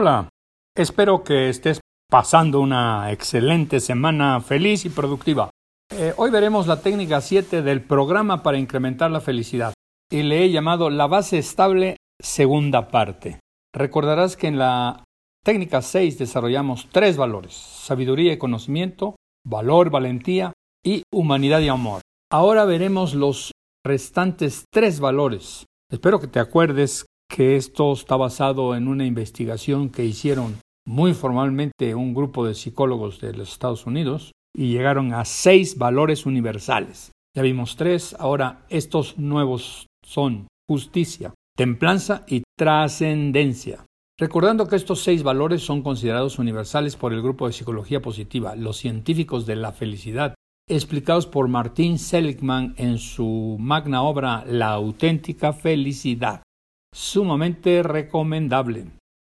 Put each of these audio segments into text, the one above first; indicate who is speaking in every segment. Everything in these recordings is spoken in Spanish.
Speaker 1: Hola, espero que estés pasando una excelente semana feliz y productiva. Eh, hoy veremos la técnica 7 del programa para incrementar la felicidad y le he llamado la base estable segunda parte. Recordarás que en la técnica 6 desarrollamos tres valores, sabiduría y conocimiento, valor, valentía y humanidad y amor. Ahora veremos los restantes tres valores. Espero que te acuerdes que esto está basado en una investigación que hicieron muy formalmente un grupo de psicólogos de los Estados Unidos y llegaron a seis valores universales. Ya vimos tres, ahora estos nuevos son justicia, templanza y trascendencia. Recordando que estos seis valores son considerados universales por el grupo de psicología positiva, los científicos de la felicidad, explicados por Martin Seligman en su magna obra La auténtica felicidad sumamente recomendable.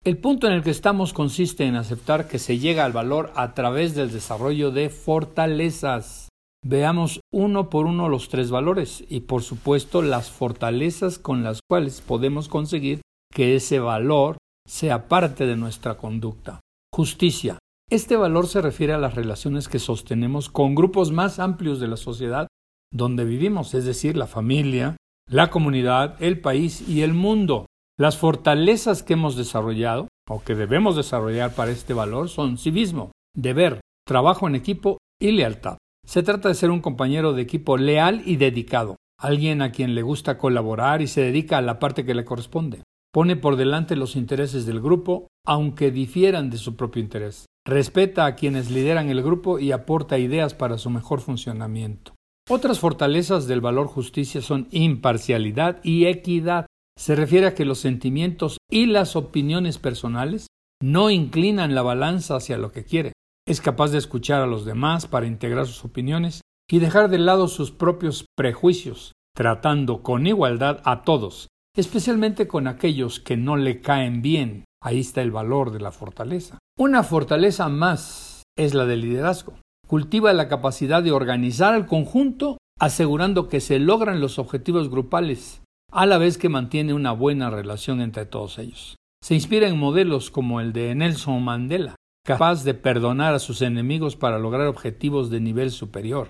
Speaker 1: El punto en el que estamos consiste en aceptar que se llega al valor a través del desarrollo de fortalezas. Veamos uno por uno los tres valores y por supuesto las fortalezas con las cuales podemos conseguir que ese valor sea parte de nuestra conducta. Justicia. Este valor se refiere a las relaciones que sostenemos con grupos más amplios de la sociedad donde vivimos, es decir, la familia, la comunidad, el país y el mundo. Las fortalezas que hemos desarrollado o que debemos desarrollar para este valor son civismo, deber, trabajo en equipo y lealtad. Se trata de ser un compañero de equipo leal y dedicado, alguien a quien le gusta colaborar y se dedica a la parte que le corresponde. Pone por delante los intereses del grupo, aunque difieran de su propio interés. Respeta a quienes lideran el grupo y aporta ideas para su mejor funcionamiento. Otras fortalezas del valor justicia son imparcialidad y equidad. Se refiere a que los sentimientos y las opiniones personales no inclinan la balanza hacia lo que quiere. Es capaz de escuchar a los demás para integrar sus opiniones y dejar de lado sus propios prejuicios, tratando con igualdad a todos, especialmente con aquellos que no le caen bien. Ahí está el valor de la fortaleza. Una fortaleza más es la del liderazgo cultiva la capacidad de organizar al conjunto asegurando que se logran los objetivos grupales, a la vez que mantiene una buena relación entre todos ellos. Se inspira en modelos como el de Nelson Mandela, capaz de perdonar a sus enemigos para lograr objetivos de nivel superior.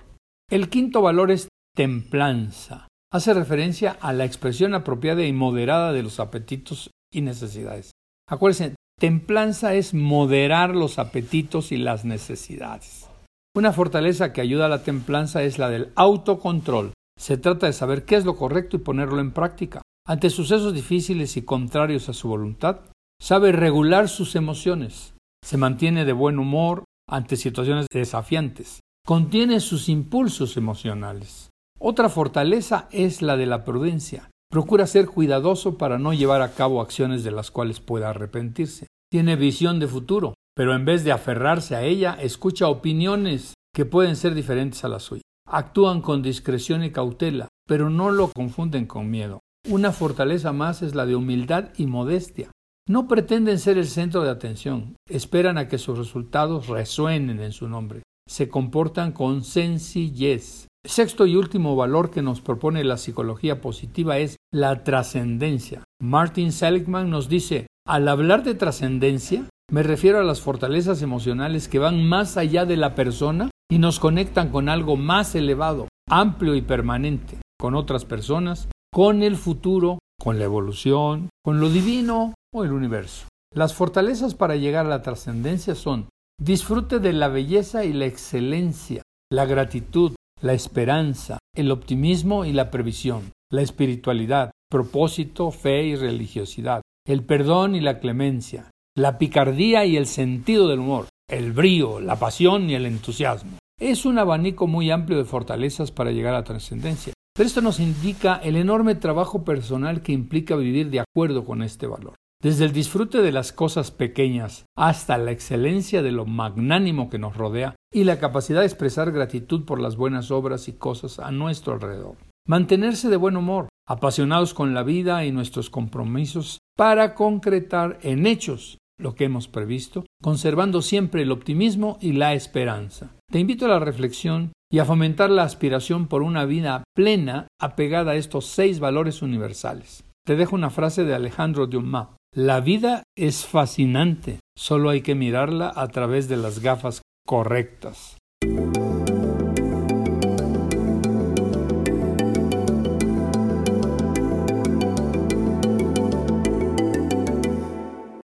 Speaker 1: El quinto valor es templanza. Hace referencia a la expresión apropiada y moderada de los apetitos y necesidades. Acuérdense, templanza es moderar los apetitos y las necesidades. Una fortaleza que ayuda a la templanza es la del autocontrol. Se trata de saber qué es lo correcto y ponerlo en práctica. Ante sucesos difíciles y contrarios a su voluntad, sabe regular sus emociones. Se mantiene de buen humor ante situaciones desafiantes. Contiene sus impulsos emocionales. Otra fortaleza es la de la prudencia. Procura ser cuidadoso para no llevar a cabo acciones de las cuales pueda arrepentirse. Tiene visión de futuro pero en vez de aferrarse a ella, escucha opiniones que pueden ser diferentes a la suya. Actúan con discreción y cautela, pero no lo confunden con miedo. Una fortaleza más es la de humildad y modestia. No pretenden ser el centro de atención, esperan a que sus resultados resuenen en su nombre. Se comportan con sencillez. sexto y último valor que nos propone la psicología positiva es la trascendencia. Martin Seligman nos dice, al hablar de trascendencia, me refiero a las fortalezas emocionales que van más allá de la persona y nos conectan con algo más elevado, amplio y permanente, con otras personas, con el futuro, con la evolución, con lo divino o el universo. Las fortalezas para llegar a la trascendencia son disfrute de la belleza y la excelencia, la gratitud, la esperanza, el optimismo y la previsión, la espiritualidad, propósito, fe y religiosidad, el perdón y la clemencia, la picardía y el sentido del humor, el brío, la pasión y el entusiasmo. Es un abanico muy amplio de fortalezas para llegar a la trascendencia. Pero esto nos indica el enorme trabajo personal que implica vivir de acuerdo con este valor. Desde el disfrute de las cosas pequeñas hasta la excelencia de lo magnánimo que nos rodea y la capacidad de expresar gratitud por las buenas obras y cosas a nuestro alrededor. Mantenerse de buen humor, apasionados con la vida y nuestros compromisos para concretar en hechos lo que hemos previsto, conservando siempre el optimismo y la esperanza. Te invito a la reflexión y a fomentar la aspiración por una vida plena apegada a estos seis valores universales. Te dejo una frase de Alejandro Dumas. La vida es fascinante, solo hay que mirarla a través de las gafas correctas.